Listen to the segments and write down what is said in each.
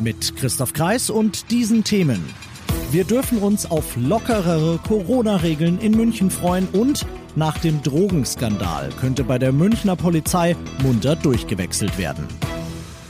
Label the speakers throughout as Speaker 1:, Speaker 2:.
Speaker 1: Mit Christoph Kreis und diesen Themen. Wir dürfen uns auf lockerere Corona-Regeln in München freuen und nach dem Drogenskandal könnte bei der Münchner Polizei munter durchgewechselt werden.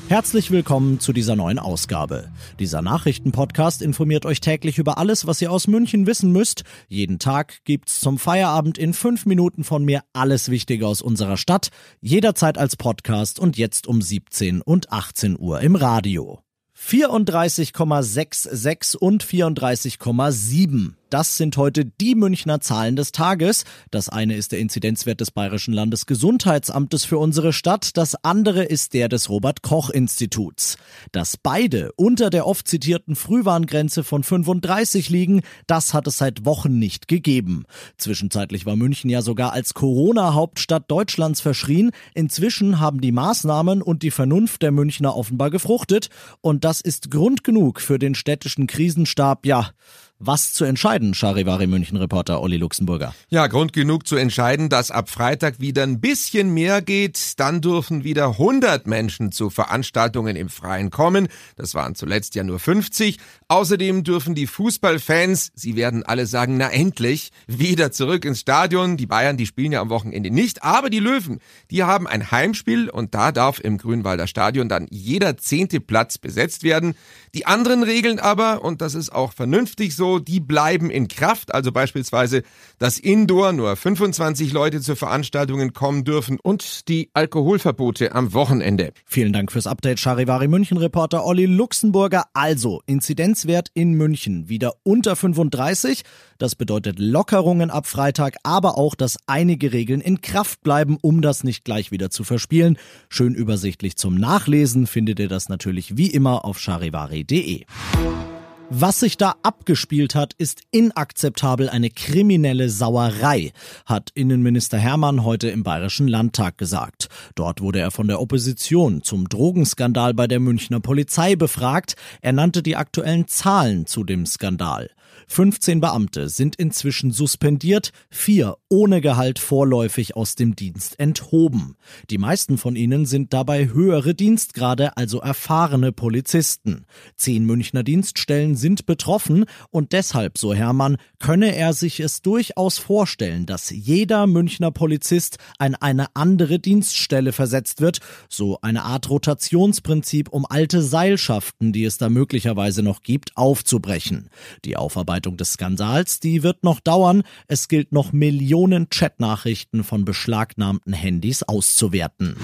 Speaker 1: Herzlich willkommen zu dieser neuen Ausgabe. Dieser Nachrichtenpodcast informiert euch täglich über alles, was ihr aus München wissen müsst. Jeden Tag gibt's zum Feierabend in fünf Minuten von mir alles Wichtige aus unserer Stadt. Jederzeit als Podcast und jetzt um 17 und 18 Uhr im Radio. 34,66 und 34,7. Das sind heute die Münchner Zahlen des Tages. Das eine ist der Inzidenzwert des Bayerischen Landesgesundheitsamtes für unsere Stadt, das andere ist der des Robert Koch Instituts. Dass beide unter der oft zitierten Frühwarngrenze von 35 liegen, das hat es seit Wochen nicht gegeben. Zwischenzeitlich war München ja sogar als Corona-Hauptstadt Deutschlands verschrien. Inzwischen haben die Maßnahmen und die Vernunft der Münchner offenbar gefruchtet und das ist Grund genug für den städtischen Krisenstab, ja, was zu entscheiden, Charivari München-Reporter Olli Luxemburger.
Speaker 2: Ja, Grund genug zu entscheiden, dass ab Freitag wieder ein bisschen mehr geht. Dann dürfen wieder 100 Menschen zu Veranstaltungen im Freien kommen. Das waren zuletzt ja nur 50. Außerdem dürfen die Fußballfans, sie werden alle sagen, na endlich, wieder zurück ins Stadion. Die Bayern, die spielen ja am Wochenende nicht, aber die Löwen, die haben ein Heimspiel und da darf im Grünwalder Stadion dann jeder zehnte Platz besetzt werden. Die anderen Regeln aber, und das ist auch vernünftig so, die bleiben in Kraft. Also beispielsweise, dass Indoor nur 25 Leute zu Veranstaltungen kommen dürfen und die Alkoholverbote am Wochenende.
Speaker 1: Vielen Dank fürs Update, Charivari München-Reporter Olli Luxemburger. Also, Inzidenzwert in München wieder unter 35. Das bedeutet Lockerungen ab Freitag, aber auch, dass einige Regeln in Kraft bleiben, um das nicht gleich wieder zu verspielen. Schön übersichtlich zum Nachlesen findet ihr das natürlich wie immer auf charivari.de. Was sich da abgespielt hat, ist inakzeptabel eine kriminelle Sauerei, hat Innenminister Hermann heute im Bayerischen Landtag gesagt. Dort wurde er von der Opposition zum Drogenskandal bei der Münchner Polizei befragt. Er nannte die aktuellen Zahlen zu dem Skandal. 15 Beamte sind inzwischen suspendiert, vier ohne Gehalt vorläufig aus dem Dienst enthoben. Die meisten von ihnen sind dabei höhere Dienstgrade, also erfahrene Polizisten. Zehn Münchner Dienststellen sind betroffen und deshalb, so Hermann, könne er sich es durchaus vorstellen, dass jeder Münchner Polizist an eine andere Dienststelle versetzt wird, so eine Art Rotationsprinzip, um alte Seilschaften, die es da möglicherweise noch gibt, aufzubrechen. Die Aufarbeitung Aufarbeitung des Skandals, die wird noch dauern. Es gilt noch Millionen Chatnachrichten von beschlagnahmten Handys auszuwerten.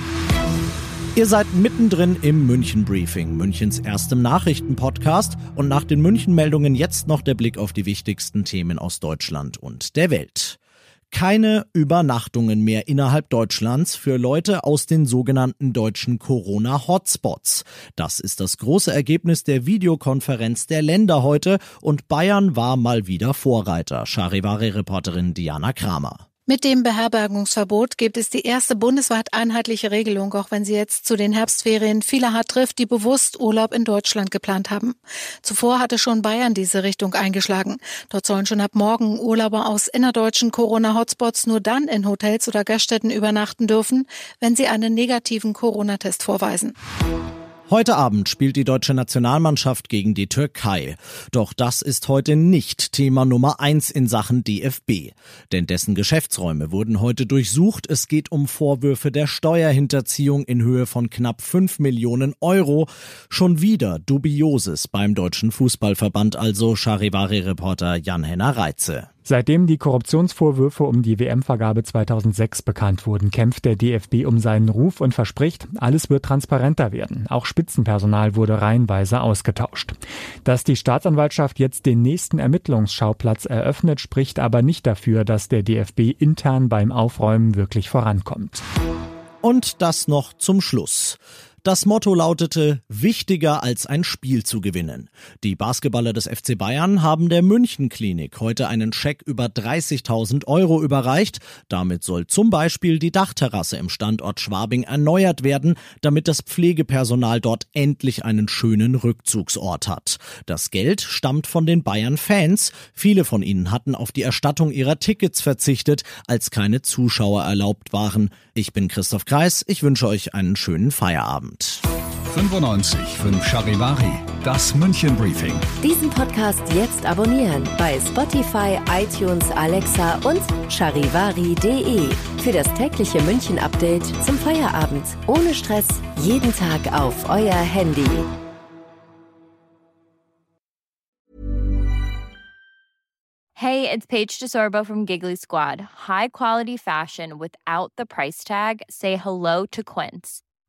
Speaker 1: Ihr seid mittendrin im München Briefing, Münchens erstem Nachrichtenpodcast und nach den München Meldungen jetzt noch der Blick auf die wichtigsten Themen aus Deutschland und der Welt keine Übernachtungen mehr innerhalb Deutschlands für Leute aus den sogenannten deutschen Corona-Hotspots. Das ist das große Ergebnis der Videokonferenz der Länder heute und Bayern war mal wieder Vorreiter. Charivari-Reporterin Diana Kramer.
Speaker 3: Mit dem Beherbergungsverbot gibt es die erste bundesweit einheitliche Regelung, auch wenn sie jetzt zu den Herbstferien viele hart trifft, die bewusst Urlaub in Deutschland geplant haben. Zuvor hatte schon Bayern diese Richtung eingeschlagen. Dort sollen schon ab morgen Urlauber aus innerdeutschen Corona-Hotspots nur dann in Hotels oder Gaststätten übernachten dürfen, wenn sie einen negativen Corona-Test vorweisen.
Speaker 1: Heute Abend spielt die deutsche Nationalmannschaft gegen die Türkei. Doch das ist heute nicht Thema Nummer eins in Sachen DFB. Denn dessen Geschäftsräume wurden heute durchsucht. Es geht um Vorwürfe der Steuerhinterziehung in Höhe von knapp fünf Millionen Euro. Schon wieder Dubioses beim Deutschen Fußballverband, also Charivari-Reporter Jan-Henner Reitze.
Speaker 4: Seitdem die Korruptionsvorwürfe um die WM-Vergabe 2006 bekannt wurden, kämpft der DFB um seinen Ruf und verspricht, alles wird transparenter werden. Auch Spitzenpersonal wurde reihenweise ausgetauscht. Dass die Staatsanwaltschaft jetzt den nächsten Ermittlungsschauplatz eröffnet, spricht aber nicht dafür, dass der DFB intern beim Aufräumen wirklich vorankommt.
Speaker 1: Und das noch zum Schluss. Das Motto lautete wichtiger als ein Spiel zu gewinnen. Die Basketballer des FC Bayern haben der München Klinik heute einen Scheck über 30.000 Euro überreicht. Damit soll zum Beispiel die Dachterrasse im Standort Schwabing erneuert werden, damit das Pflegepersonal dort endlich einen schönen Rückzugsort hat. Das Geld stammt von den Bayern-Fans. Viele von ihnen hatten auf die Erstattung ihrer Tickets verzichtet, als keine Zuschauer erlaubt waren. Ich bin Christoph Kreis. Ich wünsche euch einen schönen Feierabend.
Speaker 5: 95 5 Charivari, das München Briefing.
Speaker 6: Diesen Podcast jetzt abonnieren bei Spotify, iTunes, Alexa und charivari.de. Für das tägliche München Update zum Feierabend. Ohne Stress, jeden Tag auf euer Handy.
Speaker 7: Hey, it's Paige DeSorbo from Giggly Squad. High quality fashion without the price tag. Say hello to Quince.